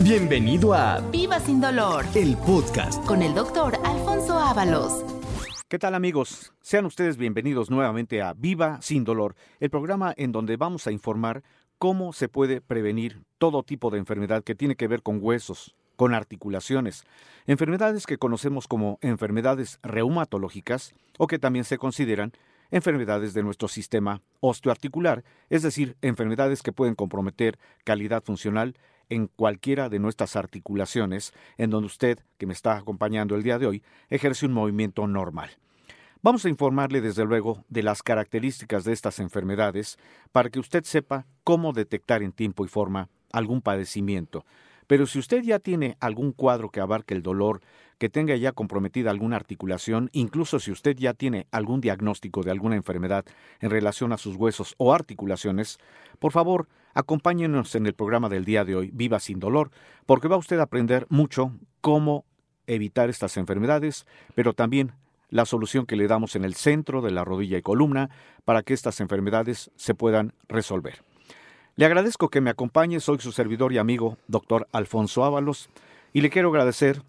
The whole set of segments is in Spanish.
Bienvenido a Viva sin dolor el podcast. con el doctor Alfonso Ábalos. ¿Qué tal amigos? Sean ustedes bienvenidos nuevamente a Viva sin dolor, el programa en donde vamos a informar cómo se puede prevenir todo tipo de enfermedad que tiene que ver con huesos, con articulaciones, enfermedades que conocemos como enfermedades reumatológicas o que también se consideran enfermedades de nuestro sistema osteoarticular, es decir, enfermedades que pueden comprometer calidad funcional en cualquiera de nuestras articulaciones en donde usted, que me está acompañando el día de hoy, ejerce un movimiento normal. Vamos a informarle desde luego de las características de estas enfermedades para que usted sepa cómo detectar en tiempo y forma algún padecimiento. Pero si usted ya tiene algún cuadro que abarque el dolor, que tenga ya comprometida alguna articulación, incluso si usted ya tiene algún diagnóstico de alguna enfermedad en relación a sus huesos o articulaciones, por favor, acompáñenos en el programa del día de hoy, Viva sin dolor, porque va usted a aprender mucho cómo evitar estas enfermedades, pero también la solución que le damos en el centro de la rodilla y columna para que estas enfermedades se puedan resolver. Le agradezco que me acompañe, soy su servidor y amigo, doctor Alfonso Ábalos, y le quiero agradecer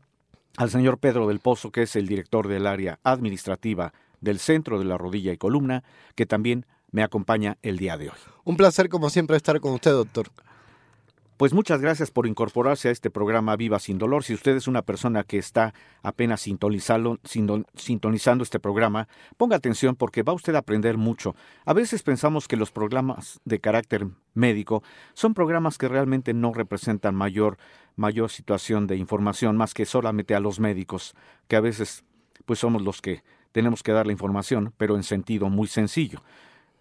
al señor Pedro del Pozo, que es el director del área administrativa del centro de la rodilla y columna, que también me acompaña el día de hoy. Un placer, como siempre, estar con usted, doctor. Pues muchas gracias por incorporarse a este programa Viva sin Dolor. Si usted es una persona que está apenas sintonizando, este programa, ponga atención porque va usted a aprender mucho. A veces pensamos que los programas de carácter médico son programas que realmente no representan mayor, mayor situación de información más que solamente a los médicos, que a veces pues somos los que tenemos que dar la información, pero en sentido muy sencillo.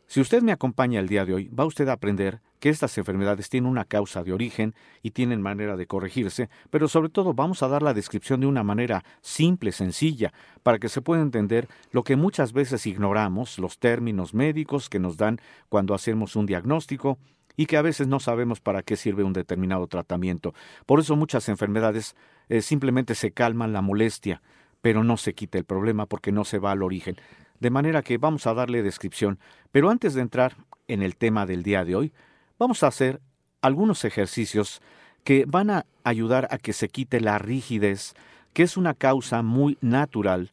Si usted me acompaña el día de hoy, va usted a aprender que estas enfermedades tienen una causa de origen y tienen manera de corregirse, pero sobre todo vamos a dar la descripción de una manera simple, sencilla, para que se pueda entender lo que muchas veces ignoramos, los términos médicos que nos dan cuando hacemos un diagnóstico y que a veces no sabemos para qué sirve un determinado tratamiento. Por eso muchas enfermedades eh, simplemente se calman la molestia, pero no se quita el problema porque no se va al origen. De manera que vamos a darle descripción. Pero antes de entrar en el tema del día de hoy, vamos a hacer algunos ejercicios que van a ayudar a que se quite la rigidez, que es una causa muy natural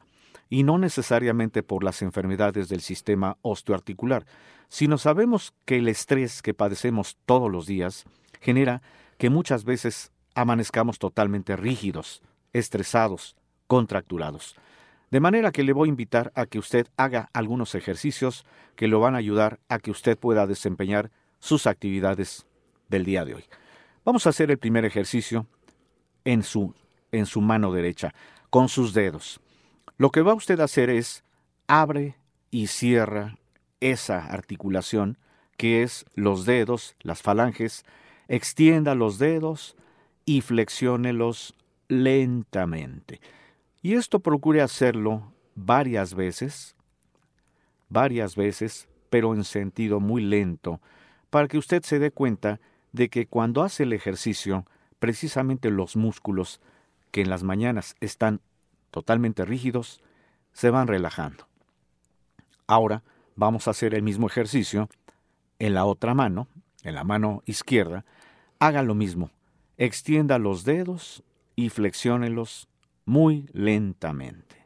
y no necesariamente por las enfermedades del sistema osteoarticular, sino sabemos que el estrés que padecemos todos los días genera que muchas veces amanezcamos totalmente rígidos, estresados, contracturados. De manera que le voy a invitar a que usted haga algunos ejercicios que lo van a ayudar a que usted pueda desempeñar sus actividades del día de hoy. Vamos a hacer el primer ejercicio en su, en su mano derecha, con sus dedos. Lo que va usted a hacer es abre y cierra esa articulación que es los dedos, las falanges, extienda los dedos y flexiónelos lentamente. Y esto procure hacerlo varias veces, varias veces, pero en sentido muy lento, para que usted se dé cuenta de que cuando hace el ejercicio, precisamente los músculos que en las mañanas están totalmente rígidos, se van relajando. Ahora vamos a hacer el mismo ejercicio en la otra mano, en la mano izquierda. Haga lo mismo. Extienda los dedos y flexiónelos muy lentamente.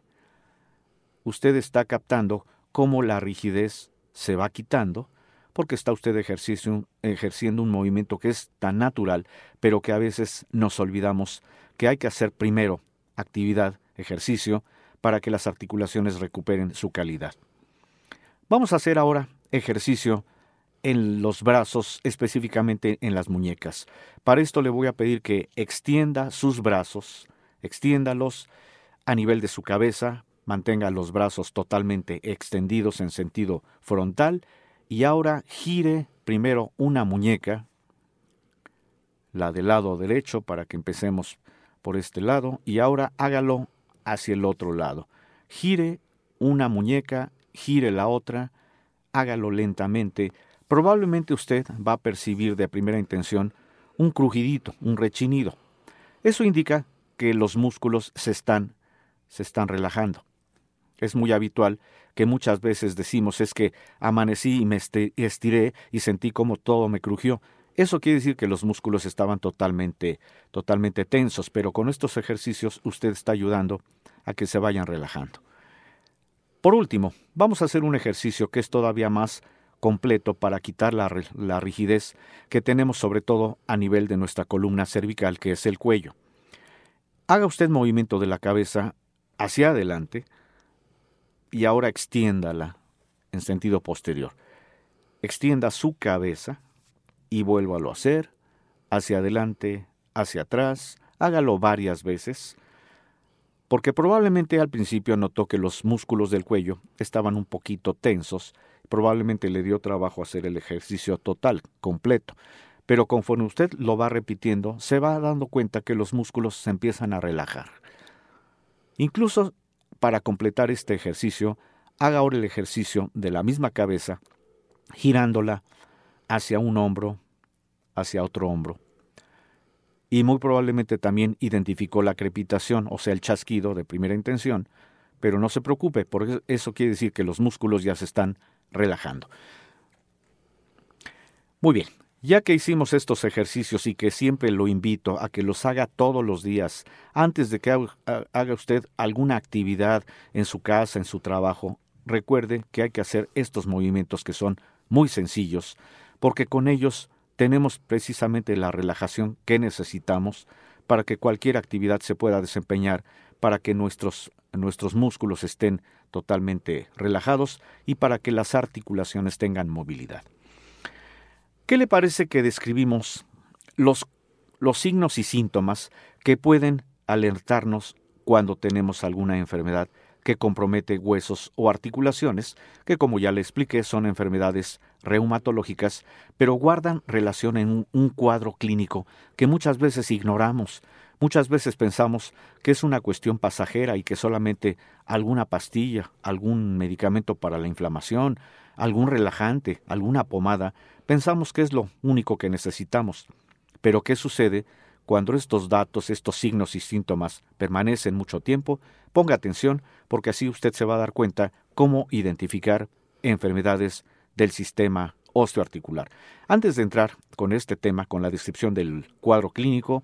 Usted está captando cómo la rigidez se va quitando porque está usted ejerciendo un movimiento que es tan natural, pero que a veces nos olvidamos que hay que hacer primero actividad, ejercicio, para que las articulaciones recuperen su calidad. Vamos a hacer ahora ejercicio en los brazos, específicamente en las muñecas. Para esto le voy a pedir que extienda sus brazos, extiéndalos a nivel de su cabeza, mantenga los brazos totalmente extendidos en sentido frontal y ahora gire primero una muñeca, la del lado derecho para que empecemos por este lado y ahora hágalo hacia el otro lado. Gire una muñeca, gire la otra, hágalo lentamente. Probablemente usted va a percibir de primera intención un crujidito, un rechinido. Eso indica que los músculos se están, se están relajando. Es muy habitual que muchas veces decimos es que amanecí y me estiré y sentí como todo me crujió. Eso quiere decir que los músculos estaban totalmente, totalmente tensos, pero con estos ejercicios usted está ayudando a que se vayan relajando. Por último, vamos a hacer un ejercicio que es todavía más completo para quitar la, la, rigidez que tenemos sobre todo a nivel de nuestra columna cervical, que es el cuello. Haga usted movimiento de la cabeza hacia adelante y ahora extiéndala en sentido posterior. Extienda su cabeza y vuélvalo a hacer, hacia adelante, hacia atrás, hágalo varias veces, porque probablemente al principio notó que los músculos del cuello estaban un poquito tensos, probablemente le dio trabajo hacer el ejercicio total, completo, pero conforme usted lo va repitiendo, se va dando cuenta que los músculos se empiezan a relajar. Incluso para completar este ejercicio, haga ahora el ejercicio de la misma cabeza, girándola hacia un hombro, hacia otro hombro. Y muy probablemente también identificó la crepitación, o sea, el chasquido de primera intención, pero no se preocupe, porque eso quiere decir que los músculos ya se están relajando. Muy bien, ya que hicimos estos ejercicios y que siempre lo invito a que los haga todos los días, antes de que haga usted alguna actividad en su casa, en su trabajo, recuerde que hay que hacer estos movimientos que son muy sencillos, porque con ellos tenemos precisamente la relajación que necesitamos para que cualquier actividad se pueda desempeñar, para que nuestros, nuestros músculos estén totalmente relajados y para que las articulaciones tengan movilidad. ¿Qué le parece que describimos los, los signos y síntomas que pueden alertarnos cuando tenemos alguna enfermedad que compromete huesos o articulaciones, que como ya le expliqué son enfermedades reumatológicas, pero guardan relación en un, cuadro clínico que muchas veces ignoramos. Muchas veces pensamos que es una cuestión pasajera y que solamente alguna pastilla, algún medicamento para la inflamación, algún relajante, alguna pomada, pensamos que es lo único que necesitamos. Pero ¿qué sucede cuando estos datos, estos signos y síntomas permanecen mucho tiempo? Ponga atención porque así usted se va a dar cuenta cómo identificar enfermedades del sistema osteoarticular. Antes de entrar con este tema, con la descripción del cuadro clínico,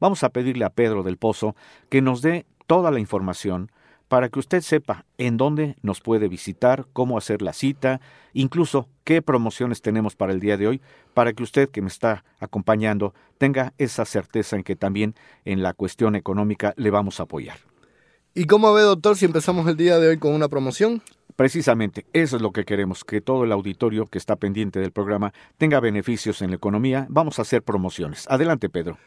vamos a pedirle a Pedro del Pozo que nos dé toda la información para que usted sepa en dónde nos puede visitar, cómo hacer la cita, incluso qué promociones tenemos para el día de hoy, para que usted que me está acompañando tenga esa certeza en que también en la cuestión económica le vamos a apoyar. ¿Y cómo ve, doctor, si empezamos el día de hoy con una promoción? Precisamente, eso es lo que queremos, que todo el auditorio que está pendiente del programa tenga beneficios en la economía. Vamos a hacer promociones. Adelante, Pedro.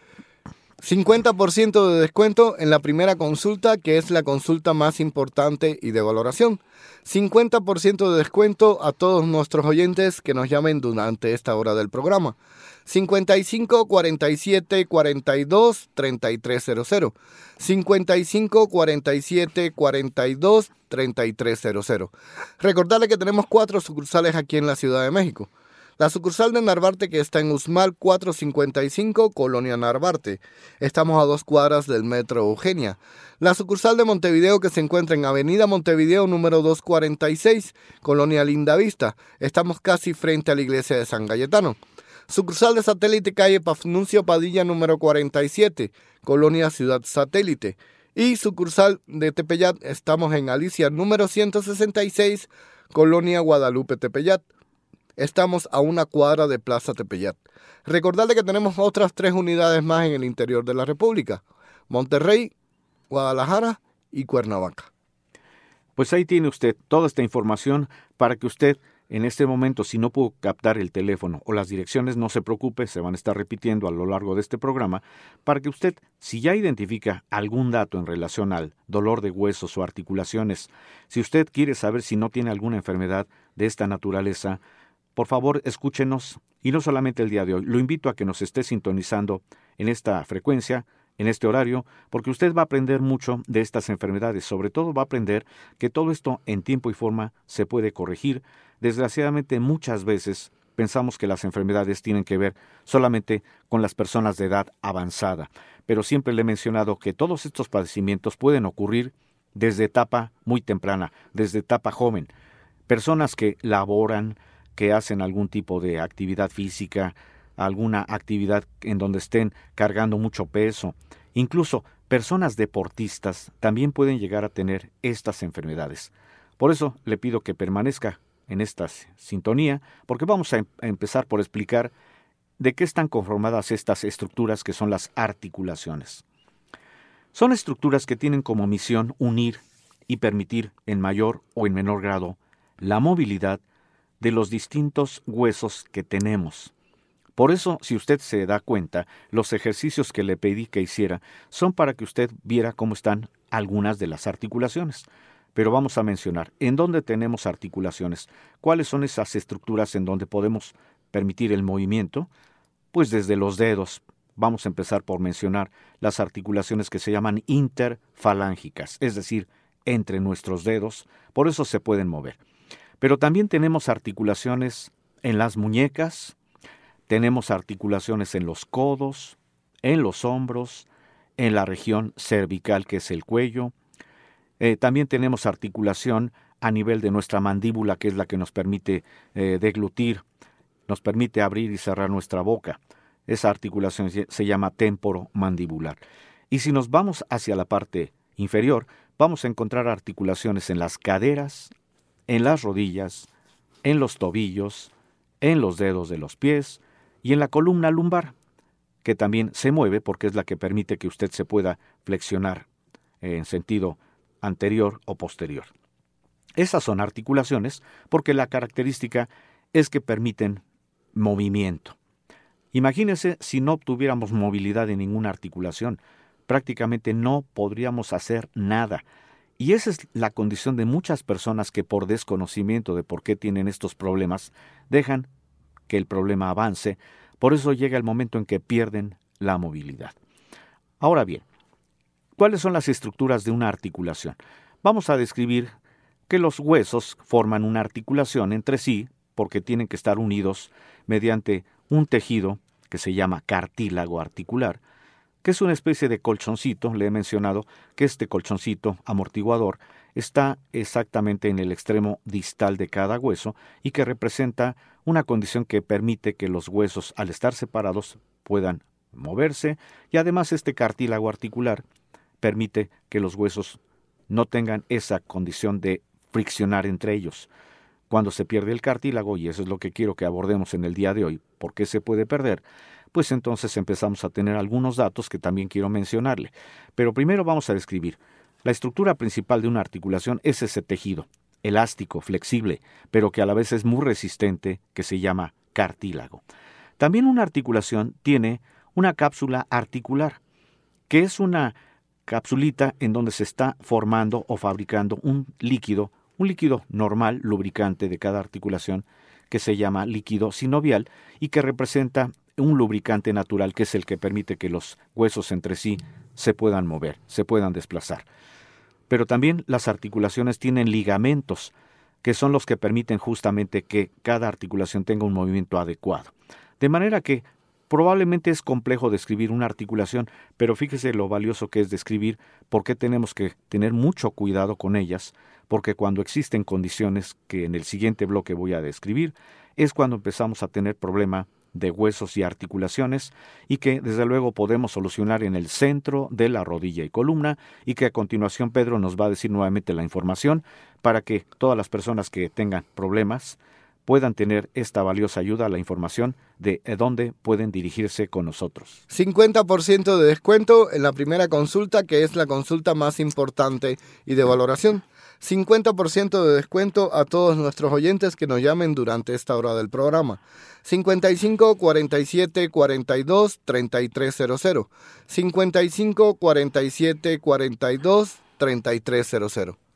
50% de descuento en la primera consulta, que es la consulta más importante y de valoración. 50% de descuento a todos nuestros oyentes que nos llamen durante esta hora del programa. 55 47 42 3300. 55 47 42 3300. Recordarle que tenemos cuatro sucursales aquí en la Ciudad de México. La sucursal de Narvarte que está en Usmal 455, Colonia Narvarte. Estamos a dos cuadras del Metro Eugenia. La sucursal de Montevideo que se encuentra en Avenida Montevideo número 246, Colonia Lindavista. Estamos casi frente a la iglesia de San Cayetano. Sucursal de satélite calle Pafnuncio Padilla número 47, Colonia Ciudad Satélite. Y sucursal de Tepeyat, estamos en Alicia número 166, Colonia Guadalupe Tepeyat. Estamos a una cuadra de Plaza Tepeyat. Recordarle que tenemos otras tres unidades más en el interior de la República. Monterrey, Guadalajara y Cuernavaca. Pues ahí tiene usted toda esta información para que usted en este momento, si no puedo captar el teléfono o las direcciones, no se preocupe, se van a estar repitiendo a lo largo de este programa, para que usted, si ya identifica algún dato en relación al dolor de huesos o articulaciones, si usted quiere saber si no tiene alguna enfermedad de esta naturaleza, por favor escúchenos y no solamente el día de hoy, lo invito a que nos esté sintonizando en esta frecuencia en este horario, porque usted va a aprender mucho de estas enfermedades. Sobre todo va a aprender que todo esto en tiempo y forma se puede corregir. Desgraciadamente muchas veces pensamos que las enfermedades tienen que ver solamente con las personas de edad avanzada, pero siempre le he mencionado que todos estos padecimientos pueden ocurrir desde etapa muy temprana, desde etapa joven. Personas que laboran, que hacen algún tipo de actividad física, alguna actividad en donde estén cargando mucho peso. Incluso personas deportistas también pueden llegar a tener estas enfermedades. Por eso le pido que permanezca en esta sintonía, porque vamos a, em-, a empezar por explicar de qué están conformadas estas estructuras que son las articulaciones. Son estructuras que tienen como misión unir y permitir en mayor o en menor grado la movilidad de los distintos huesos que tenemos. Por eso, si usted se da cuenta, los ejercicios que le pedí que hiciera son para que usted viera cómo están algunas de las articulaciones. Pero vamos a mencionar en dónde tenemos articulaciones, cuáles son esas estructuras en donde podemos permitir el movimiento, pues desde los dedos. Vamos a empezar por mencionar las articulaciones que se llaman interfalángicas, es decir, entre nuestros dedos, por eso se pueden mover. Pero también tenemos articulaciones en las muñecas, tenemos articulaciones en los codos, en los hombros, en la región cervical que es el cuello. Eh, también tenemos articulación a nivel de nuestra mandíbula que es la que nos permite eh, deglutir, nos permite abrir y cerrar nuestra boca. Esa articulación se llama temporomandibular. Y si nos vamos hacia la parte inferior, vamos a encontrar articulaciones en las caderas, en las rodillas, en los tobillos, en los dedos de los pies, y en la columna lumbar, que también se mueve porque es la que permite que usted se pueda flexionar en sentido anterior o posterior. Esas son articulaciones porque la característica es que permiten movimiento. Imagínese si no tuviéramos movilidad en ninguna articulación, prácticamente no podríamos hacer nada. Y esa es la condición de muchas personas que por desconocimiento de por qué tienen estos problemas dejan que el problema avance, por eso llega el momento en que pierden la movilidad. Ahora bien, ¿cuáles son las estructuras de una articulación? Vamos a describir que los huesos forman una articulación entre sí porque tienen que estar unidos mediante un tejido que se llama cartílago articular, que es una especie de colchoncito, le he mencionado que este colchoncito amortiguador está exactamente en el extremo distal de cada hueso y que representa una condición que permite que los huesos, al estar separados, puedan moverse y además este cartílago articular permite que los huesos no tengan esa condición de friccionar entre ellos. Cuando se pierde el cartílago, y eso es lo que quiero que abordemos en el día de hoy, ¿por qué se puede perder? Pues entonces empezamos a tener algunos datos que también quiero mencionarle. Pero primero vamos a describir. La estructura principal de una articulación es ese tejido, elástico, flexible, pero que a la vez es muy resistente, que se llama cartílago. También una articulación tiene una cápsula articular, que es una capsulita en donde se está formando o fabricando un líquido, un líquido normal, lubricante de cada articulación, que se llama líquido sinovial y que representa un lubricante natural que es el que permite que los huesos entre sí se puedan mover, se puedan desplazar. Pero también las articulaciones tienen ligamentos, que son los que permiten justamente que cada articulación tenga un movimiento adecuado. De manera que probablemente es complejo describir una articulación, pero fíjese lo valioso que es describir por qué tenemos que tener mucho cuidado con ellas, porque cuando existen condiciones que en el siguiente bloque voy a describir, es cuando empezamos a tener problema de huesos y articulaciones y que desde luego podemos solucionar en el centro de la rodilla y columna y que a continuación Pedro nos va a decir nuevamente la información para que todas las personas que tengan problemas puedan tener esta valiosa ayuda, la información de dónde pueden dirigirse con nosotros. 50% de descuento en la primera consulta, que es la consulta más importante y de valoración. 50% de descuento a todos nuestros oyentes que nos llamen durante esta hora del programa. 55 47 42 3300. 55 47 42 3300.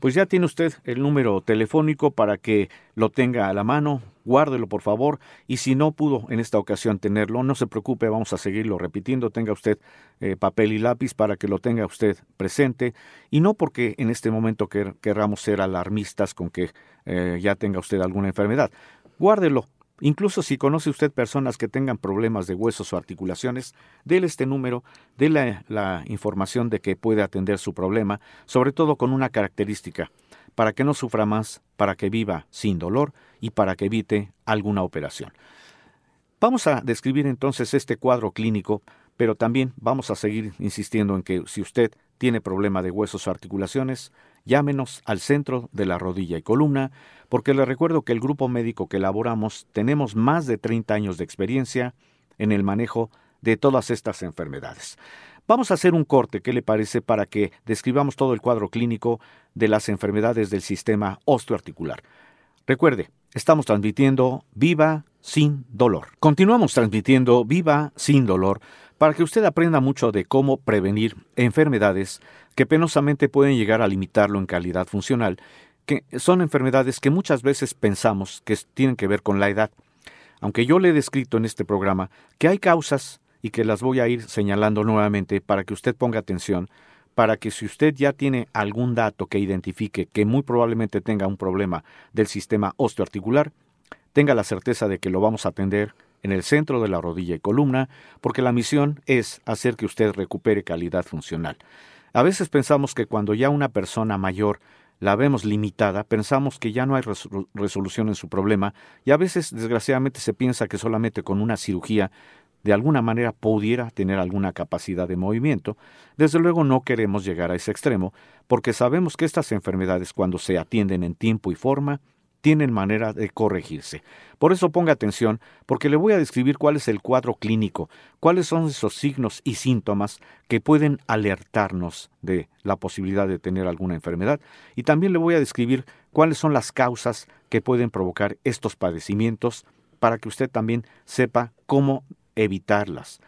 Pues ya tiene usted el número telefónico para que lo tenga a la mano, guárdelo por favor, y si no pudo en esta ocasión tenerlo, no se preocupe, vamos a seguirlo repitiendo, tenga usted eh, papel y lápiz para que lo tenga usted presente, y no porque en este momento querramos ser alarmistas con que eh, ya tenga usted alguna enfermedad, guárdelo, Incluso si conoce usted personas que tengan problemas de huesos o articulaciones, déle este número, déle la información de que puede atender su problema, sobre todo con una característica, para que no sufra más, para que viva sin dolor y para que evite alguna operación. Vamos a describir entonces este cuadro clínico, pero también vamos a seguir insistiendo en que si usted tiene problema de huesos o articulaciones, llámenos al centro de la rodilla y columna, porque le recuerdo que el grupo médico que elaboramos tenemos más de 30 años de experiencia en el manejo de todas estas enfermedades. Vamos a hacer un corte, ¿qué le parece? Para que describamos todo el cuadro clínico de las enfermedades del sistema osteoarticular. Recuerde, estamos transmitiendo Viva sin dolor. Continuamos transmitiendo Viva sin dolor para que usted aprenda mucho de cómo prevenir enfermedades que penosamente pueden llegar a limitarlo en calidad funcional, que son enfermedades que muchas veces pensamos que tienen que ver con la edad. Aunque yo le he descrito en este programa que hay causas y que las voy a ir señalando nuevamente para que usted ponga atención, para que si usted ya tiene algún dato que identifique que muy probablemente tenga un problema del sistema osteoarticular, tenga la certeza de que lo vamos a atender en el centro de la rodilla y columna, porque la misión es hacer que usted recupere calidad funcional. A veces pensamos que cuando ya una persona mayor la vemos limitada, pensamos que ya no hay resolución en su problema y a veces desgraciadamente se piensa que solamente con una cirugía de alguna manera pudiera tener alguna capacidad de movimiento, desde luego no queremos llegar a ese extremo, porque sabemos que estas enfermedades cuando se atienden en tiempo y forma, tienen manera de corregirse. Por eso ponga atención, porque le voy a describir cuál es el cuadro clínico, cuáles son esos signos y síntomas que pueden alertarnos de la posibilidad de tener alguna enfermedad, y también le voy a describir cuáles son las causas que pueden provocar estos padecimientos para que usted también sepa cómo evitarlas.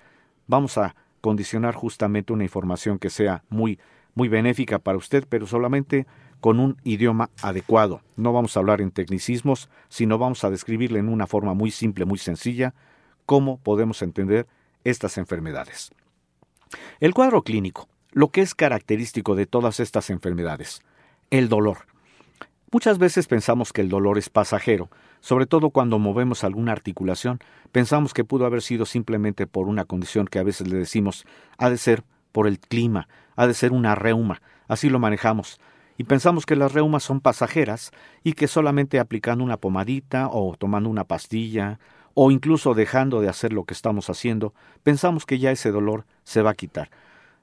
Vamos a condicionar justamente una información que sea muy, muy benéfica para usted, pero solamente con un idioma adecuado. No vamos a hablar en tecnicismos, sino vamos a describirle en una forma muy simple, muy sencilla, cómo podemos entender estas enfermedades. El cuadro clínico, lo que es característico de todas estas enfermedades, el dolor. Muchas veces pensamos que el dolor es pasajero, sobre todo cuando movemos alguna articulación, pensamos que pudo haber sido simplemente por una condición que a veces le decimos ha de ser por el clima, ha de ser una reuma, así lo manejamos, y pensamos que las reumas son pasajeras y que solamente aplicando una pomadita o tomando una pastilla o incluso dejando de hacer lo que estamos haciendo, pensamos que ya ese dolor se va a quitar.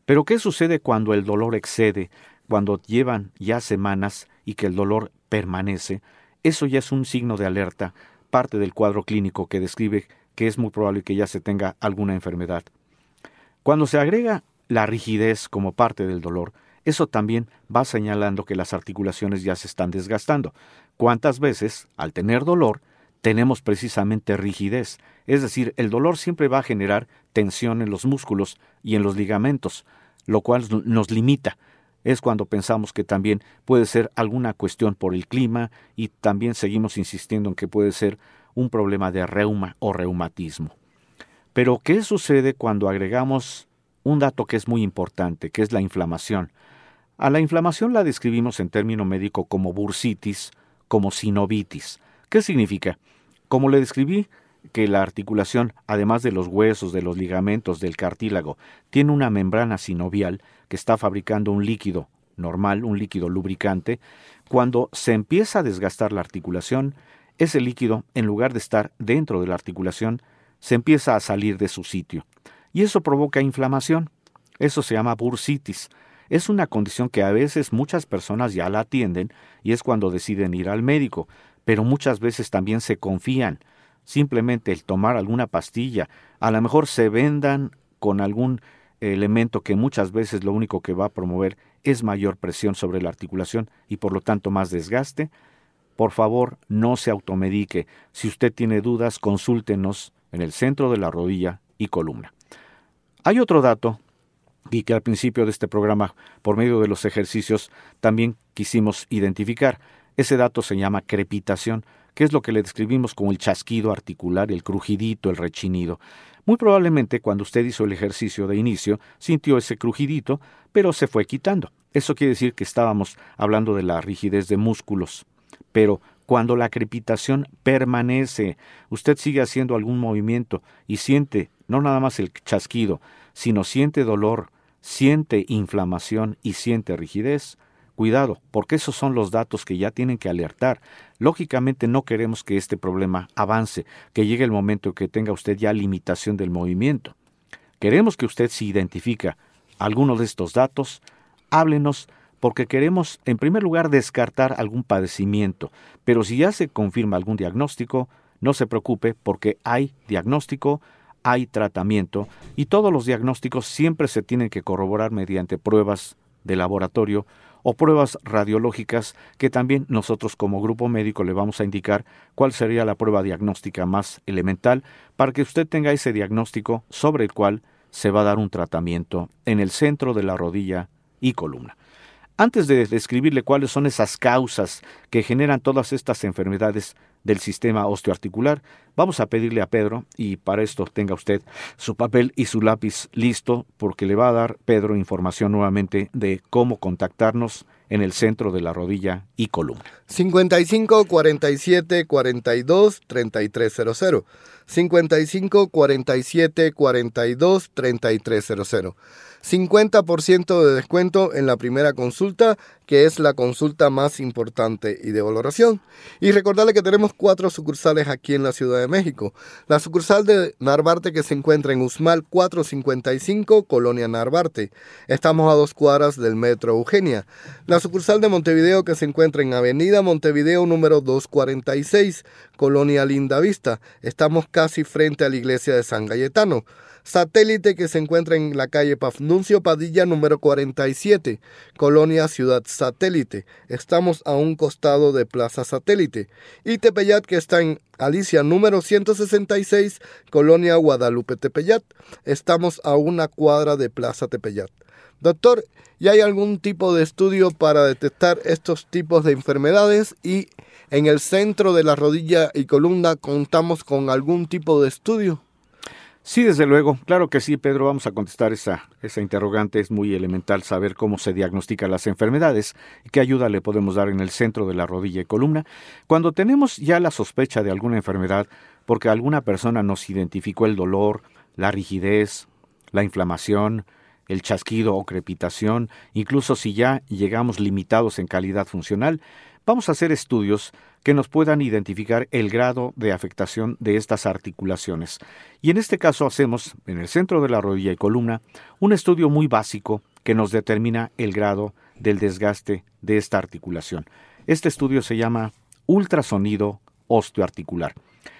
Pero ¿qué sucede cuando el dolor excede, cuando llevan ya semanas y que el dolor permanece, eso ya es un signo de alerta, parte del cuadro clínico que describe que es muy probable que ya se tenga alguna enfermedad. Cuando se agrega la rigidez como parte del dolor, eso también va señalando que las articulaciones ya se están desgastando. ¿Cuántas veces, al tener dolor, tenemos precisamente rigidez? Es decir, el dolor siempre va a generar tensión en los músculos y en los ligamentos, lo cual nos limita es cuando pensamos que también puede ser alguna cuestión por el clima y también seguimos insistiendo en que puede ser un problema de reuma o reumatismo. Pero, ¿qué sucede cuando agregamos un dato que es muy importante, que es la inflamación? A la inflamación la describimos en término médico como bursitis, como sinovitis. ¿Qué significa? Como le describí, que la articulación, además de los huesos, de los ligamentos, del cartílago, tiene una membrana sinovial que está fabricando un líquido normal, un líquido lubricante, cuando se empieza a desgastar la articulación, ese líquido, en lugar de estar dentro de la articulación, se empieza a salir de su sitio. Y eso provoca inflamación. Eso se llama bursitis. Es una condición que a veces muchas personas ya la atienden y es cuando deciden ir al médico, pero muchas veces también se confían simplemente el tomar alguna pastilla, a lo mejor se vendan con algún elemento que muchas veces lo único que va a promover es mayor presión sobre la articulación y por lo tanto más desgaste, por favor no se automedique. Si usted tiene dudas, consúltenos en el centro de la rodilla y columna. Hay otro dato y que al principio de este programa, por medio de los ejercicios, también quisimos identificar. Ese dato se llama crepitación que es lo que le describimos como el chasquido articular, el crujidito, el rechinido. Muy probablemente cuando usted hizo el ejercicio de inicio sintió ese crujidito, pero se fue quitando. Eso quiere decir que estábamos hablando de la rigidez de músculos. Pero cuando la crepitación permanece, usted sigue haciendo algún movimiento y siente no nada más el chasquido, sino siente dolor, siente inflamación y siente rigidez, Cuidado, porque esos son los datos que ya tienen que alertar. Lógicamente no queremos que este problema avance, que llegue el momento en que tenga usted ya limitación del movimiento. Queremos que usted si identifica alguno de estos datos, háblenos porque queremos en primer lugar descartar algún padecimiento, pero si ya se confirma algún diagnóstico, no se preocupe porque hay diagnóstico, hay tratamiento y todos los diagnósticos siempre se tienen que corroborar mediante pruebas de laboratorio o pruebas radiológicas que también nosotros como grupo médico le vamos a indicar cuál sería la prueba diagnóstica más elemental para que usted tenga ese diagnóstico sobre el cual se va a dar un tratamiento en el centro de la rodilla y columna. Antes de describirle cuáles son esas causas que generan todas estas enfermedades del sistema osteoarticular, vamos a pedirle a Pedro, y para esto tenga usted su papel y su lápiz listo, porque le va a dar Pedro información nuevamente de cómo contactarnos en el centro de la rodilla y columna. 55 47 42 3300. 55 47 42 3300. 50% de descuento en la primera consulta, que es la consulta más importante y de valoración. Y recordarle que tenemos cuatro sucursales aquí en la Ciudad de México. La sucursal de Narvarte que se encuentra en Usmal 455, Colonia Narvarte. Estamos a dos cuadras del Metro Eugenia. La sucursal de Montevideo que se encuentra en Avenida Montevideo número 246, Colonia Linda Vista. Estamos casi frente a la iglesia de San Galletano. Satélite que se encuentra en la calle Pafnuncio Padilla número 47, Colonia Ciudad Satélite. Estamos a un costado de Plaza Satélite. Y Tepeyat que está en Alicia número 166, Colonia Guadalupe Tepeyat. Estamos a una cuadra de Plaza Tepeyat. Doctor, ¿y hay algún tipo de estudio para detectar estos tipos de enfermedades? Y en el centro de la rodilla y columna contamos con algún tipo de estudio. Sí, desde luego. Claro que sí, Pedro. Vamos a contestar esa, esa interrogante. Es muy elemental saber cómo se diagnostican las enfermedades y qué ayuda le podemos dar en el centro de la rodilla y columna. Cuando tenemos ya la sospecha de alguna enfermedad, porque alguna persona nos identificó el dolor, la rigidez, la inflamación, el chasquido o crepitación, incluso si ya llegamos limitados en calidad funcional, vamos a hacer estudios que nos puedan identificar el grado de afectación de estas articulaciones. Y en este caso hacemos, en el centro de la rodilla y columna, un estudio muy básico que nos determina el grado del desgaste de esta articulación. Este estudio se llama ultrasonido osteoarticular.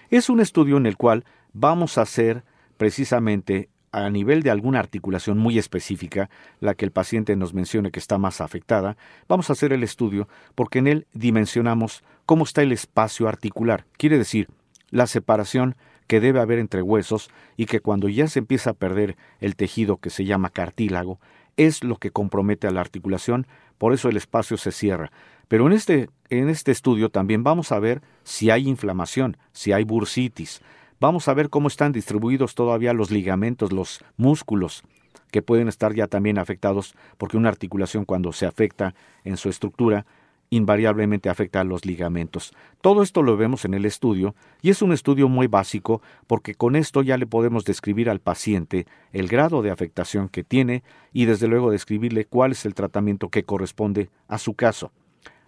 Es un estudio en el cual vamos a hacer precisamente a nivel de alguna articulación muy específica, la que el paciente nos mencione que está más afectada, vamos a hacer el estudio porque en él dimensionamos cómo está el espacio articular, quiere decir, la separación que debe haber entre huesos y que cuando ya se empieza a perder el tejido que se llama cartílago, es lo que compromete a la articulación, por eso el espacio se cierra. Pero en este, en este estudio también vamos a ver si hay inflamación, si hay bursitis, Vamos a ver cómo están distribuidos todavía los ligamentos, los músculos, que pueden estar ya también afectados, porque una articulación cuando se afecta en su estructura, invariablemente afecta a los ligamentos. Todo esto lo vemos en el estudio y es un estudio muy básico porque con esto ya le podemos describir al paciente el grado de afectación que tiene y desde luego describirle cuál es el tratamiento que corresponde a su caso.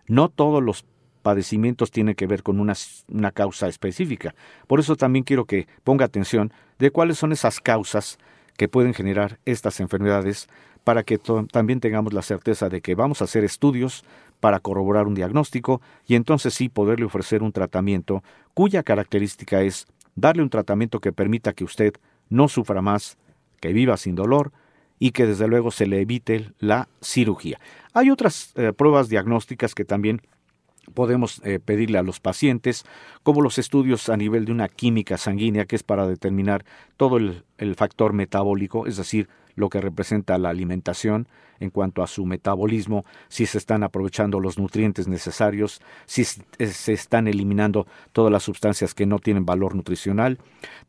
No todos los padecimientos tiene que ver con una, una causa específica. Por eso también quiero que ponga atención de cuáles son esas causas que pueden generar estas enfermedades para que también tengamos la certeza de que vamos a hacer estudios para corroborar un diagnóstico y entonces sí poderle ofrecer un tratamiento cuya característica es darle un tratamiento que permita que usted no sufra más, que viva sin dolor y que desde luego se le evite la cirugía. Hay otras eh, pruebas diagnósticas que también podemos eh, pedirle a los pacientes, como los estudios a nivel de una química sanguínea, que es para determinar todo el, factor metabólico, es decir, lo que representa la alimentación en cuanto a su metabolismo, si se están aprovechando los nutrientes necesarios, si eh, se están eliminando todas las sustancias que no tienen valor nutricional.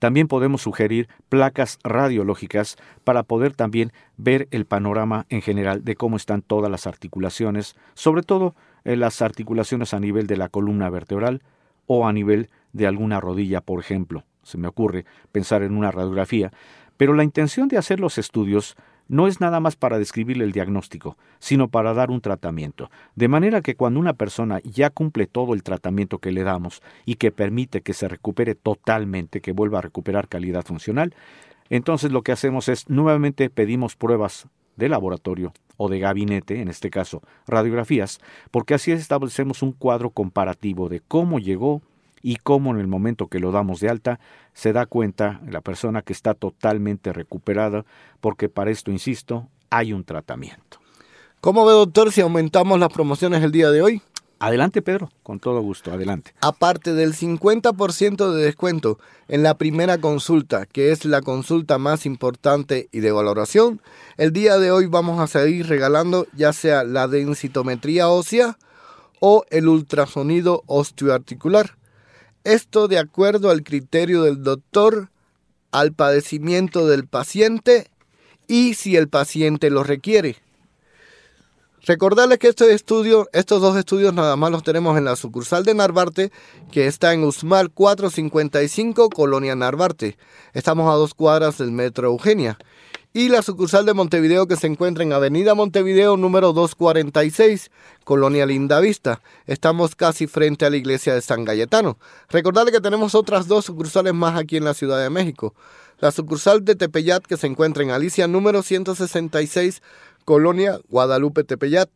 También podemos sugerir placas radiológicas para poder también ver el panorama en general de cómo están todas las articulaciones, sobre todo las articulaciones a nivel de la columna vertebral o a nivel de alguna rodilla, por ejemplo. Se me ocurre pensar en una radiografía. Pero la intención de hacer los estudios no es nada más para describirle el diagnóstico, sino para dar un tratamiento. De manera que cuando una persona ya cumple todo el tratamiento que le damos y que permite que se recupere totalmente, que vuelva a recuperar calidad funcional, entonces lo que hacemos es nuevamente pedimos pruebas de laboratorio o de gabinete, en este caso radiografías, porque así establecemos un cuadro comparativo de cómo llegó y cómo en el momento que lo damos de alta se da cuenta la persona que está totalmente recuperada, porque para esto, insisto, hay un tratamiento. ¿Cómo ve, doctor, si aumentamos las promociones el día de hoy? Adelante, Pedro, con todo gusto, adelante. Aparte del 50% de descuento en la primera consulta, que es la consulta más importante y de valoración, el día de hoy vamos a seguir regalando ya sea la densitometría ósea o el ultrasonido osteoarticular. Esto de acuerdo al criterio del doctor, al padecimiento del paciente y si el paciente lo requiere. Recordarles que este estos dos estudios nada más los tenemos en la sucursal de Narvarte, que está en Usmal 455, Colonia Narvarte. Estamos a dos cuadras del Metro Eugenia. Y la sucursal de Montevideo que se encuentra en Avenida Montevideo número 246, Colonia Lindavista. Estamos casi frente a la iglesia de San Galletano. Recordarles que tenemos otras dos sucursales más aquí en la Ciudad de México. La sucursal de Tepeyat que se encuentra en Alicia número 166, Colonia Guadalupe Tepeyat.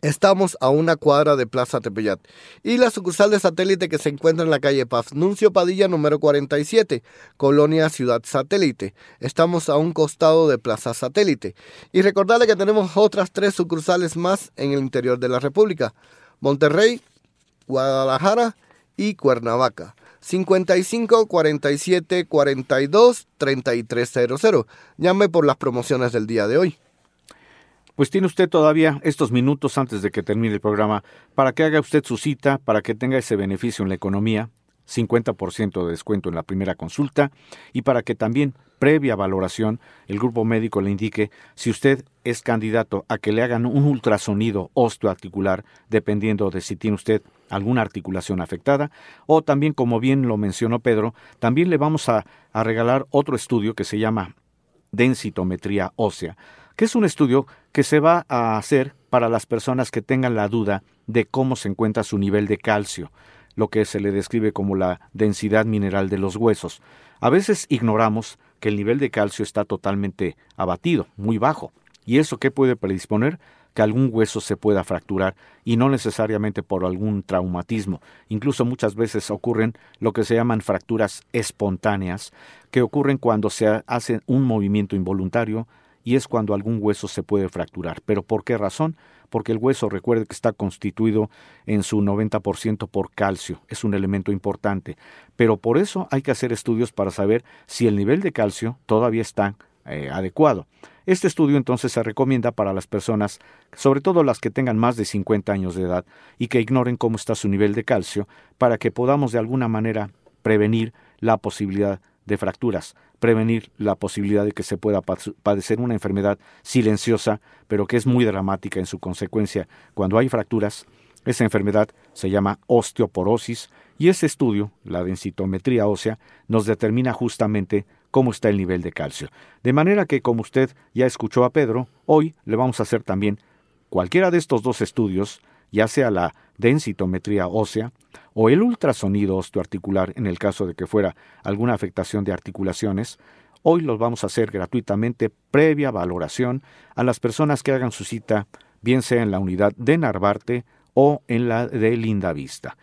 Estamos a una cuadra de Plaza Tepeyat. Y la sucursal de satélite que se encuentra en la calle Paz Nuncio Padilla número 47, Colonia Ciudad Satélite. Estamos a un costado de Plaza Satélite. Y recordarle que tenemos otras tres sucursales más en el interior de la República. Monterrey, Guadalajara y Cuernavaca. 55 47 42 3300. Llame por las promociones del día de hoy. Pues tiene usted todavía estos minutos antes de que termine el programa para que haga usted su cita, para que tenga ese beneficio en la economía, 50% de descuento en la primera consulta, y para que también, previa valoración, el grupo médico le indique si usted es candidato a que le hagan un ultrasonido osteoarticular, dependiendo de si tiene usted alguna articulación afectada, o también, como bien lo mencionó Pedro, también le vamos a, a regalar otro estudio que se llama densitometría ósea que es un estudio que se va a hacer para las personas que tengan la duda de cómo se encuentra su nivel de calcio, lo que se le describe como la densidad mineral de los huesos. A veces ignoramos que el nivel de calcio está totalmente abatido, muy bajo. ¿Y eso qué puede predisponer? que algún hueso se pueda fracturar y no necesariamente por algún traumatismo. Incluso muchas veces ocurren lo que se llaman fracturas espontáneas, que ocurren cuando se hace un movimiento involuntario, y es cuando algún hueso se puede fracturar. ¿Pero por qué razón? Porque el hueso, recuerde que está constituido en su 90% por calcio, es un elemento importante. Pero por eso hay que hacer estudios para saber si el nivel de calcio todavía está eh, adecuado. Este estudio entonces se recomienda para las personas, sobre todo las que tengan más de 50 años de edad y que ignoren cómo está su nivel de calcio, para que podamos de alguna manera prevenir la posibilidad de fracturas prevenir la posibilidad de que se pueda padecer una enfermedad silenciosa, pero que es muy dramática en su consecuencia. Cuando hay fracturas, esa enfermedad se llama osteoporosis y ese estudio, la densitometría ósea, nos determina justamente cómo está el nivel de calcio. De manera que, como usted ya escuchó a Pedro, hoy le vamos a hacer también cualquiera de estos dos estudios, ya sea la densitometría ósea o el ultrasonido osteoarticular en el caso de que fuera alguna afectación de articulaciones, hoy los vamos a hacer gratuitamente previa valoración a las personas que hagan su cita, bien sea en la unidad de Narvarte o en la de Linda Vista.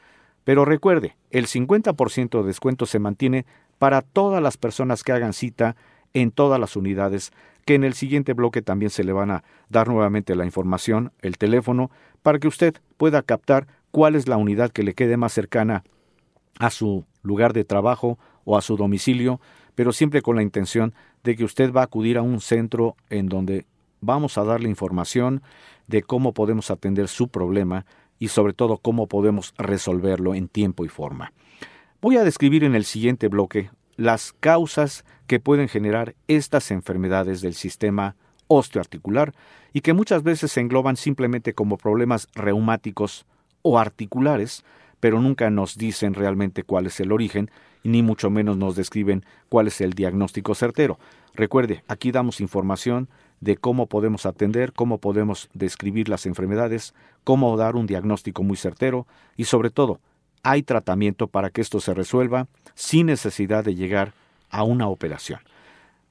Pero recuerde, el 50% de descuento se mantiene para todas las personas que hagan cita en todas las unidades, que en el siguiente bloque también se le van a dar nuevamente la información, el teléfono, para que usted pueda captar cuál es la unidad que le quede más cercana a su lugar de trabajo o a su domicilio, pero siempre con la intención de que usted va a acudir a un centro en donde vamos a darle información de cómo podemos atender su problema y sobre todo cómo podemos resolverlo en tiempo y forma. Voy a describir en el siguiente bloque las causas que pueden generar estas enfermedades del sistema osteoarticular y que muchas veces se engloban simplemente como problemas reumáticos o articulares, pero nunca nos dicen realmente cuál es el origen ni mucho menos nos describen cuál es el diagnóstico certero. Recuerde, aquí damos información de cómo podemos atender, cómo podemos describir las enfermedades, cómo dar un diagnóstico muy certero y sobre todo, hay tratamiento para que esto se resuelva sin necesidad de llegar a una operación.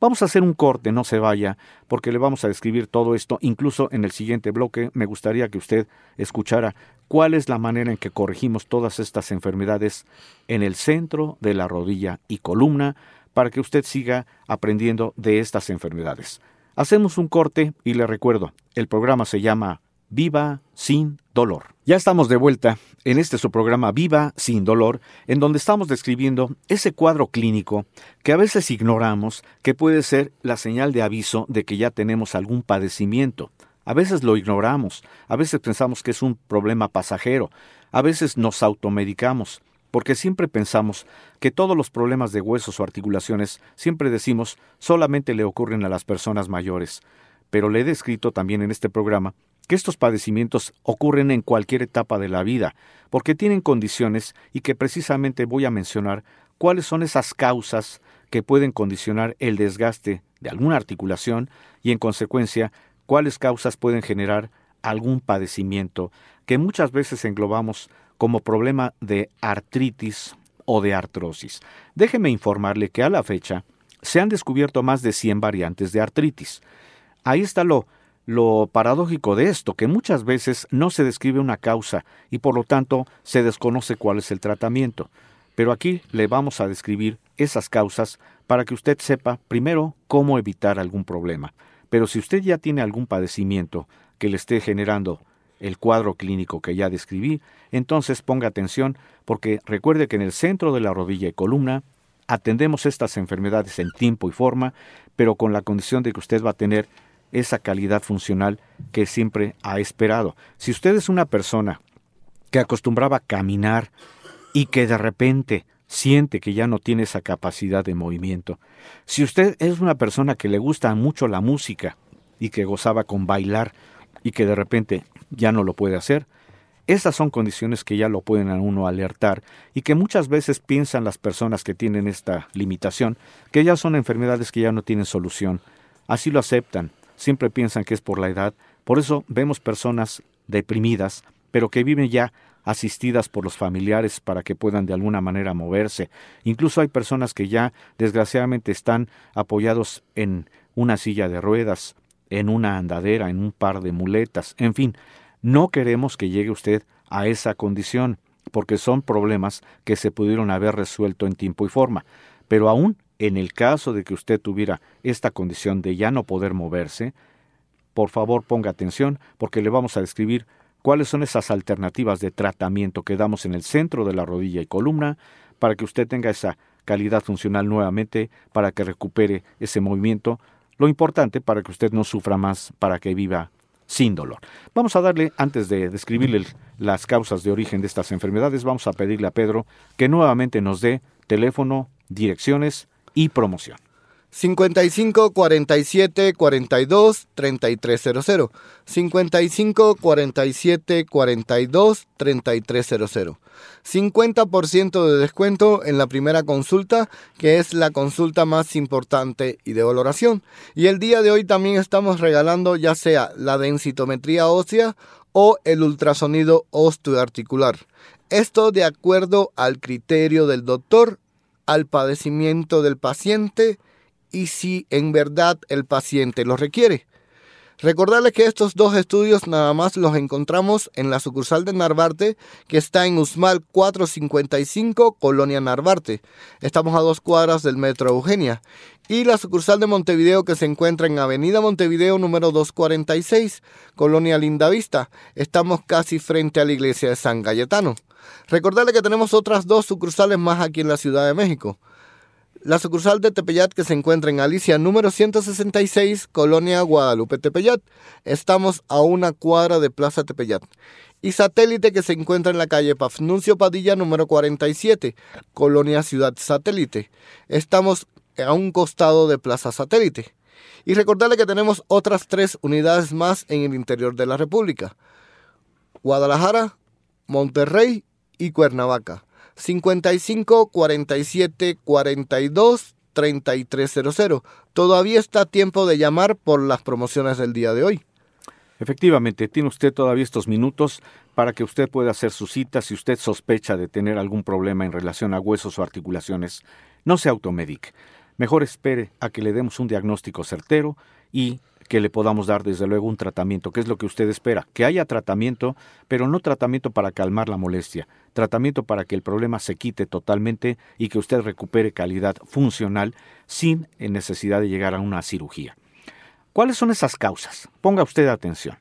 Vamos a hacer un corte, no se vaya, porque le vamos a describir todo esto. Incluso en el siguiente bloque me gustaría que usted escuchara cuál es la manera en que corregimos todas estas enfermedades en el centro de la rodilla y columna para que usted siga aprendiendo de estas enfermedades. Hacemos un corte y le recuerdo, el programa se llama Viva sin dolor. Ya estamos de vuelta en este su programa Viva sin dolor, en donde estamos describiendo ese cuadro clínico que a veces ignoramos que puede ser la señal de aviso de que ya tenemos algún padecimiento. A veces lo ignoramos, a veces pensamos que es un problema pasajero, a veces nos automedicamos, porque siempre pensamos que todos los problemas de huesos o articulaciones, siempre decimos, solamente le ocurren a las personas mayores. Pero le he descrito también en este programa que estos padecimientos ocurren en cualquier etapa de la vida, porque tienen condiciones y que precisamente voy a mencionar cuáles son esas causas que pueden condicionar el desgaste de alguna articulación y en consecuencia cuáles causas pueden generar algún padecimiento que muchas veces englobamos como problema de artritis o de artrosis. Déjeme informarle que a la fecha se han descubierto más de 100 variantes de artritis. Ahí está lo lo paradójico de esto, que muchas veces no se describe una causa y por lo tanto se desconoce cuál es el tratamiento. Pero aquí le vamos a describir esas causas para que usted sepa primero cómo evitar algún problema. Pero si usted ya tiene algún padecimiento que le esté generando el cuadro clínico que ya describí, entonces ponga atención porque recuerde que en el centro de la rodilla y columna atendemos estas enfermedades en tiempo y forma, pero con la condición de que usted va a tener esa calidad funcional que siempre ha esperado. Si usted es una persona que acostumbraba a caminar y que de repente siente que ya no tiene esa capacidad de movimiento, si usted es una persona que le gusta mucho la música y que gozaba con bailar y que de repente ya no lo puede hacer, esas son condiciones que ya lo pueden a uno alertar y que muchas veces piensan las personas que tienen esta limitación que ya son enfermedades que ya no tienen solución. Así lo aceptan, siempre piensan que es por la edad, por eso vemos personas deprimidas, pero que viven ya asistidas por los familiares para que puedan de alguna manera moverse. Incluso hay personas que ya desgraciadamente están apoyados en una silla de ruedas, en una andadera, en un par de muletas, en fin, no queremos que llegue usted a esa condición, porque son problemas que se pudieron haber resuelto en tiempo y forma. Pero aún en el caso de que usted tuviera esta condición de ya no poder moverse, por favor ponga atención porque le vamos a describir cuáles son esas alternativas de tratamiento que damos en el centro de la rodilla y columna para que usted tenga esa calidad funcional nuevamente, para que recupere ese movimiento, lo importante para que usted no sufra más, para que viva sin dolor. Vamos a darle, antes de describirle las causas de origen de estas enfermedades, vamos a pedirle a Pedro que nuevamente nos dé teléfono, direcciones y promoción. 55 47 42 3300 55 47 42 3300 50% de descuento en la primera consulta, que es la consulta más importante y de valoración. Y el día de hoy también estamos regalando ya sea la densitometría ósea o el ultrasonido osteoarticular. Esto de acuerdo al criterio del doctor al padecimiento del paciente y si en verdad el paciente lo requiere. Recordarles que estos dos estudios nada más los encontramos en la sucursal de Narvarte, que está en Usmal 455, Colonia Narvarte. Estamos a dos cuadras del Metro Eugenia. Y la sucursal de Montevideo, que se encuentra en Avenida Montevideo número 246, Colonia Lindavista. Estamos casi frente a la iglesia de San Cayetano. Recordarle que tenemos otras dos sucursales más aquí en la Ciudad de México. La sucursal de Tepeyat que se encuentra en Alicia número 166, Colonia Guadalupe Tepeyat. Estamos a una cuadra de Plaza Tepeyat. Y Satélite que se encuentra en la calle Pafnuncio Padilla número 47, Colonia Ciudad Satélite. Estamos a un costado de Plaza Satélite. Y recordarle que tenemos otras tres unidades más en el interior de la República. Guadalajara, Monterrey y Cuernavaca. 55 47 42 3300. Todavía está tiempo de llamar por las promociones del día de hoy. Efectivamente, tiene usted todavía estos minutos para que usted pueda hacer su cita si usted sospecha de tener algún problema en relación a huesos o articulaciones. No se automedique. Mejor espere a que le demos un diagnóstico certero y que le podamos dar desde luego un tratamiento, que es lo que usted espera, que haya tratamiento, pero no tratamiento para calmar la molestia, tratamiento para que el problema se quite totalmente y que usted recupere calidad funcional sin necesidad de llegar a una cirugía. ¿Cuáles son esas causas? Ponga usted atención.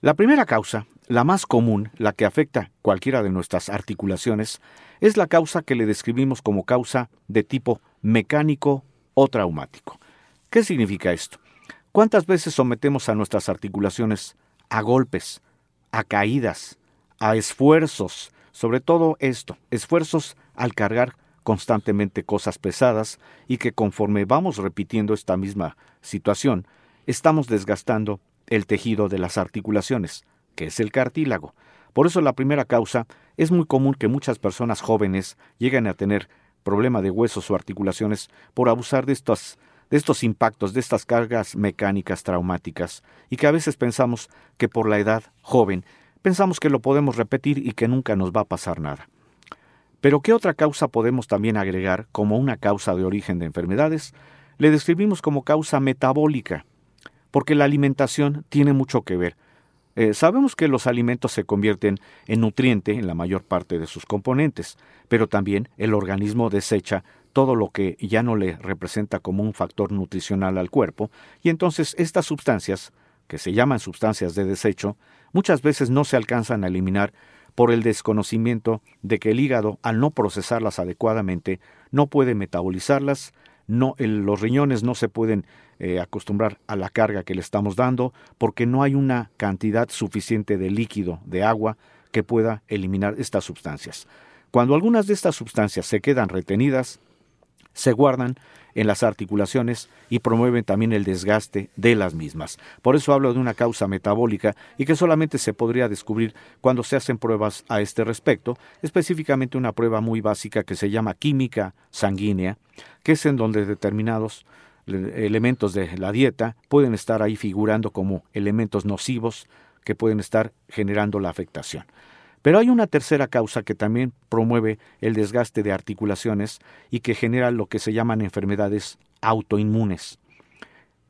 La primera causa, la más común, la que afecta cualquiera de nuestras articulaciones, es la causa que le describimos como causa de tipo mecánico o traumático. ¿Qué significa esto? ¿Cuántas veces sometemos a nuestras articulaciones a golpes, a caídas, a esfuerzos, sobre todo esto, esfuerzos al cargar constantemente cosas pesadas y que conforme vamos repitiendo esta misma situación, estamos desgastando el tejido de las articulaciones, que es el cartílago. Por eso la primera causa es muy común que muchas personas jóvenes lleguen a tener problema de huesos o articulaciones por abusar de estos, de estos impactos, de estas cargas mecánicas traumáticas, y que a veces pensamos que por la edad joven pensamos que lo podemos repetir y que nunca nos va a pasar nada. Pero ¿qué otra causa podemos también agregar como una causa de origen de enfermedades? Le describimos como causa metabólica, porque la alimentación tiene mucho que ver. Eh, sabemos que los alimentos se convierten en nutriente en la mayor parte de sus componentes, pero también el organismo desecha todo lo que ya no le representa como un factor nutricional al cuerpo, y entonces estas sustancias, que se llaman sustancias de desecho, muchas veces no se alcanzan a eliminar por el desconocimiento de que el hígado, al no procesarlas adecuadamente, no puede metabolizarlas, no, los riñones no se pueden eh, acostumbrar a la carga que le estamos dando porque no hay una cantidad suficiente de líquido, de agua, que pueda eliminar estas sustancias. Cuando algunas de estas sustancias se quedan retenidas, se guardan en las articulaciones y promueven también el desgaste de las mismas. Por eso hablo de una causa metabólica y que solamente se podría descubrir cuando se hacen pruebas a este respecto, específicamente una prueba muy básica que se llama química sanguínea, que es en donde determinados elementos de la dieta pueden estar ahí figurando como elementos nocivos que pueden estar generando la afectación. Pero hay una tercera causa que también promueve el desgaste de articulaciones y que genera lo que se llaman enfermedades autoinmunes.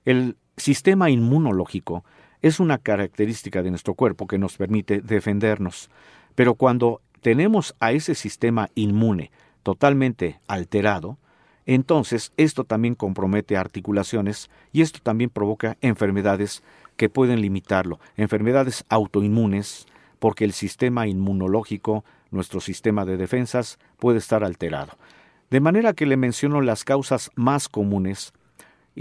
El sistema inmunológico es una característica de nuestro cuerpo que nos permite defendernos, pero cuando tenemos a ese sistema inmune totalmente alterado, entonces esto también compromete articulaciones y esto también provoca enfermedades que pueden limitarlo, enfermedades autoinmunes, porque el sistema inmunológico, nuestro sistema de defensas, puede estar alterado. De manera que le menciono las causas más comunes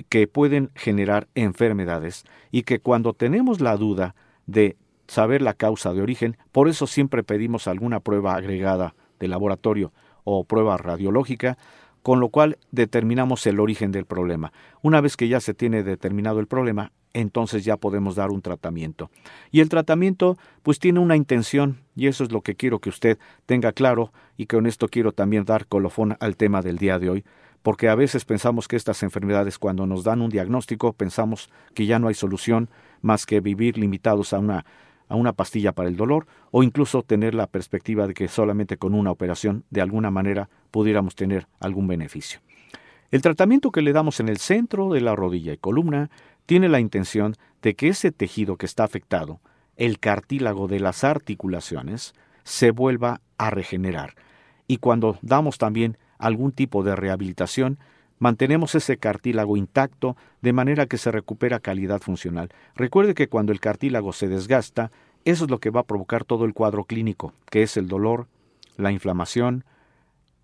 que pueden generar enfermedades y que cuando tenemos la duda de saber la causa de origen, por eso siempre pedimos alguna prueba agregada de laboratorio o prueba radiológica, con lo cual determinamos el origen del problema. Una vez que ya se tiene determinado el problema, entonces ya podemos dar un tratamiento. Y el tratamiento pues tiene una intención y eso es lo que quiero que usted tenga claro y con esto quiero también dar colofón al tema del día de hoy, porque a veces pensamos que estas enfermedades cuando nos dan un diagnóstico pensamos que ya no hay solución más que vivir limitados a una a una pastilla para el dolor o incluso tener la perspectiva de que solamente con una operación de alguna manera pudiéramos tener algún beneficio. El tratamiento que le damos en el centro de la rodilla y columna tiene la intención de que ese tejido que está afectado, el cartílago de las articulaciones, se vuelva a regenerar. Y cuando damos también algún tipo de rehabilitación, mantenemos ese cartílago intacto de manera que se recupera calidad funcional. Recuerde que cuando el cartílago se desgasta, eso es lo que va a provocar todo el cuadro clínico, que es el dolor, la inflamación,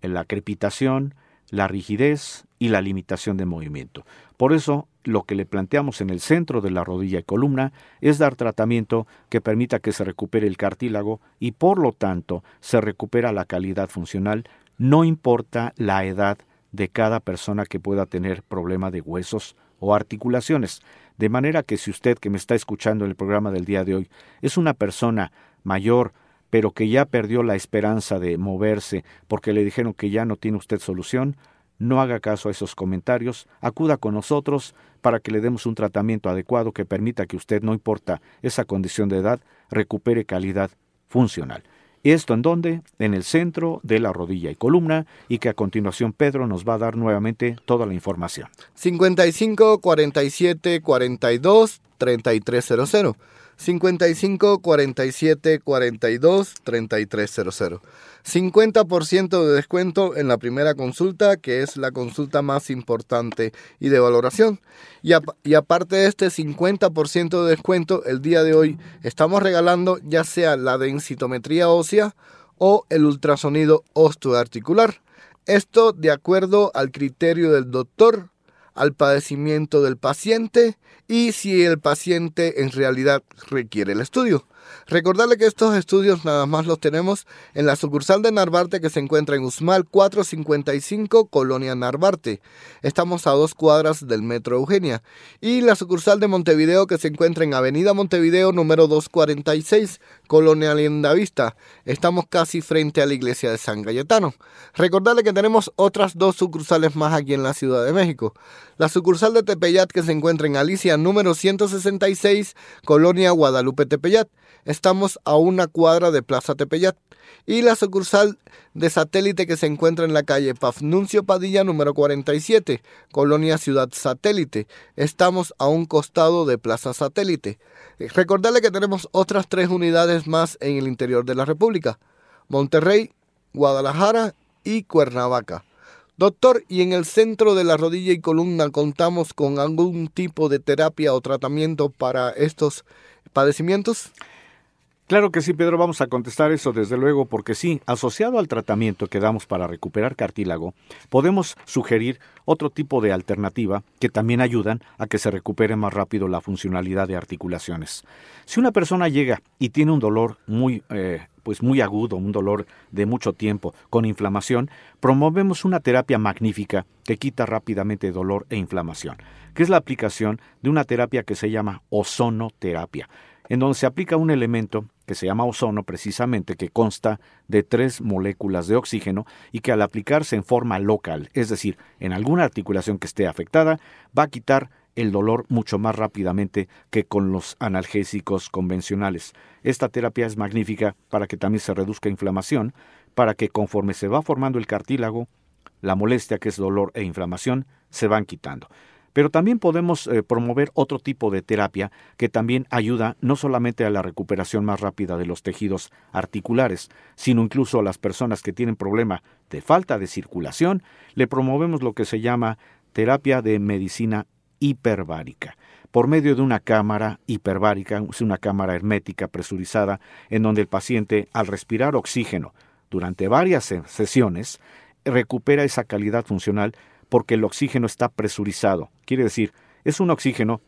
la crepitación, la rigidez y la limitación de movimiento. Por eso, lo que le planteamos en el centro de la rodilla y columna es dar tratamiento que permita que se recupere el cartílago y por lo tanto se recupera la calidad funcional, no importa la edad de cada persona que pueda tener problema de huesos o articulaciones. De manera que si usted que me está escuchando en el programa del día de hoy es una persona mayor pero que ya perdió la esperanza de moverse porque le dijeron que ya no tiene usted solución, no haga caso a esos comentarios, acuda con nosotros para que le demos un tratamiento adecuado que permita que usted, no importa esa condición de edad, recupere calidad funcional. ¿Esto en dónde? En el centro de la rodilla y columna y que a continuación Pedro nos va a dar nuevamente toda la información. 55 47 42 3300. 55 47 42 3300. 50% de descuento en la primera consulta, que es la consulta más importante y de valoración. Y, y aparte de este 50% de descuento, el día de hoy estamos regalando ya sea la densitometría ósea o el ultrasonido osteoarticular. Esto de acuerdo al criterio del doctor al padecimiento del paciente y si el paciente en realidad requiere el estudio. Recordarle que estos estudios nada más los tenemos en la sucursal de Narvarte que se encuentra en Usmal 455, Colonia Narvarte. Estamos a dos cuadras del Metro Eugenia. Y la sucursal de Montevideo que se encuentra en Avenida Montevideo número 246, Colonia Vista. Estamos casi frente a la iglesia de San Cayetano. Recordarle que tenemos otras dos sucursales más aquí en la Ciudad de México. La sucursal de Tepeyat que se encuentra en Alicia número 166, Colonia Guadalupe Tepeyat. Estamos a una cuadra de Plaza Tepeyat. Y la sucursal de satélite que se encuentra en la calle Pafnuncio Padilla número 47, Colonia Ciudad Satélite. Estamos a un costado de Plaza Satélite. Recordarle que tenemos otras tres unidades más en el interior de la República. Monterrey, Guadalajara y Cuernavaca. Doctor, ¿y en el centro de la rodilla y columna contamos con algún tipo de terapia o tratamiento para estos padecimientos? Claro que sí, Pedro, vamos a contestar eso desde luego, porque sí, asociado al tratamiento que damos para recuperar cartílago, podemos sugerir otro tipo de alternativa que también ayudan a que se recupere más rápido la funcionalidad de articulaciones. Si una persona llega y tiene un dolor muy, eh, pues muy agudo, un dolor de mucho tiempo, con inflamación, promovemos una terapia magnífica que quita rápidamente dolor e inflamación, que es la aplicación de una terapia que se llama ozonoterapia en donde se aplica un elemento que se llama ozono precisamente, que consta de tres moléculas de oxígeno y que al aplicarse en forma local, es decir, en alguna articulación que esté afectada, va a quitar el dolor mucho más rápidamente que con los analgésicos convencionales. Esta terapia es magnífica para que también se reduzca inflamación, para que conforme se va formando el cartílago, la molestia que es dolor e inflamación se van quitando. Pero también podemos eh, promover otro tipo de terapia que también ayuda no solamente a la recuperación más rápida de los tejidos articulares, sino incluso a las personas que tienen problema de falta de circulación, le promovemos lo que se llama terapia de medicina hiperbárica. Por medio de una cámara hiperbárica, es una cámara hermética presurizada, en donde el paciente, al respirar oxígeno durante varias sesiones, recupera esa calidad funcional porque el oxígeno está presurizado. Quiere decir, es un oxígeno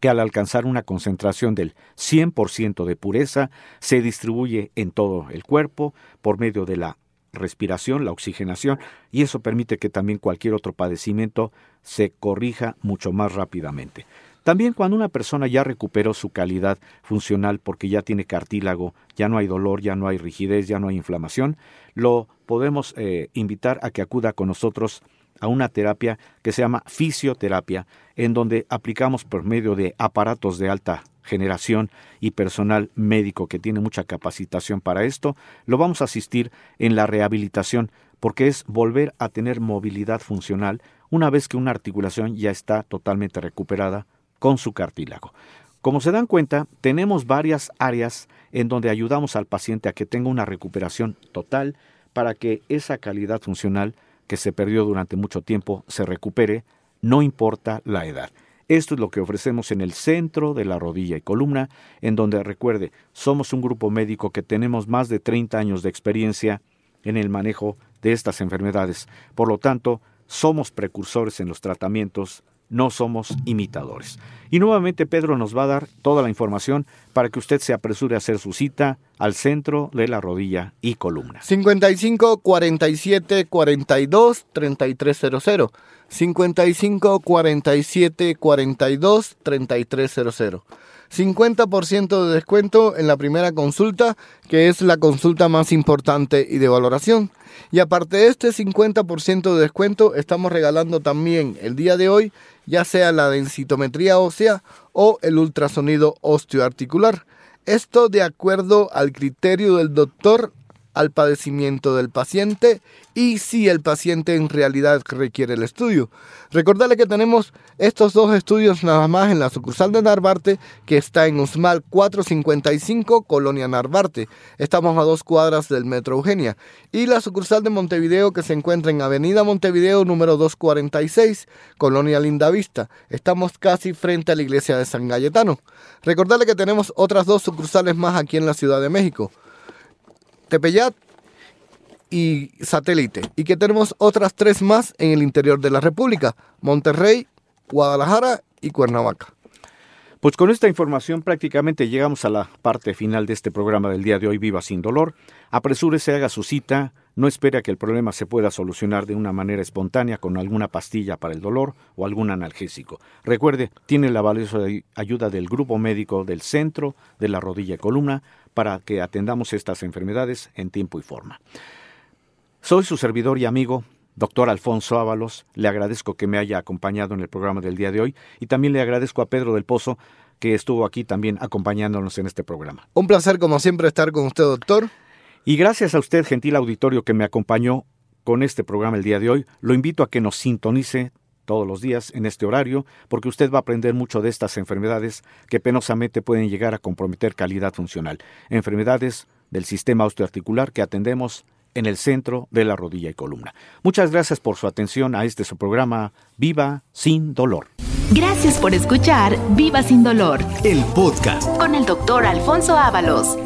que al alcanzar una concentración del 100% de pureza se distribuye en todo el cuerpo por medio de la respiración, la oxigenación, y eso permite que también cualquier otro padecimiento se corrija mucho más rápidamente. También cuando una persona ya recuperó su calidad funcional porque ya tiene cartílago, ya no hay dolor, ya no hay rigidez, ya no hay inflamación, lo podemos eh, invitar a que acuda con nosotros a una terapia que se llama fisioterapia, en donde aplicamos por medio de aparatos de alta generación y personal médico que tiene mucha capacitación para esto, lo vamos a asistir en la rehabilitación, porque es volver a tener movilidad funcional una vez que una articulación ya está totalmente recuperada con su cartílago. Como se dan cuenta, tenemos varias áreas en donde ayudamos al paciente a que tenga una recuperación total para que esa calidad funcional que se perdió durante mucho tiempo se recupere, no importa la edad. Esto es lo que ofrecemos en el centro de la rodilla y columna, en donde recuerde, somos un grupo médico que tenemos más de 30 años de experiencia en el manejo de estas enfermedades. Por lo tanto, somos precursores en los tratamientos, no somos imitadores. Y nuevamente Pedro nos va a dar toda la información para que usted se apresure a hacer su cita, al centro de la rodilla y columna. 55 47 42 3300. 55 47 42 3300. 50% de descuento en la primera consulta, que es la consulta más importante y de valoración. Y aparte de este 50% de descuento, estamos regalando también el día de hoy, ya sea la densitometría ósea o el ultrasonido osteoarticular. Esto de acuerdo al criterio del doctor al padecimiento del paciente y si el paciente en realidad requiere el estudio. Recordarle que tenemos estos dos estudios nada más en la sucursal de Narvarte que está en Usmal 455, Colonia Narvarte. Estamos a dos cuadras del Metro Eugenia. Y la sucursal de Montevideo que se encuentra en Avenida Montevideo número 246, Colonia Lindavista. Estamos casi frente a la iglesia de San Galletano. Recordarle que tenemos otras dos sucursales más aquí en la Ciudad de México. Tepeyat y Satélite. Y que tenemos otras tres más en el interior de la República. Monterrey, Guadalajara y Cuernavaca. Pues con esta información prácticamente llegamos a la parte final de este programa del día de hoy, Viva sin dolor. Apresúrese, haga su cita, no espere a que el problema se pueda solucionar de una manera espontánea con alguna pastilla para el dolor o algún analgésico. Recuerde, tiene la valiosa ayuda del grupo médico del centro de la rodilla y columna para que atendamos estas enfermedades en tiempo y forma. Soy su servidor y amigo, doctor Alfonso Ábalos. Le agradezco que me haya acompañado en el programa del día de hoy y también le agradezco a Pedro del Pozo que estuvo aquí también acompañándonos en este programa. Un placer como siempre estar con usted, doctor. Y gracias a usted, gentil auditorio, que me acompañó con este programa el día de hoy. Lo invito a que nos sintonice todos los días en este horario, porque usted va a aprender mucho de estas enfermedades que penosamente pueden llegar a comprometer calidad funcional. Enfermedades del sistema osteoarticular que atendemos en el centro de la rodilla y columna. Muchas gracias por su atención a este su programa Viva sin dolor. Gracias por escuchar Viva sin dolor, el podcast con el doctor Alfonso Ábalos.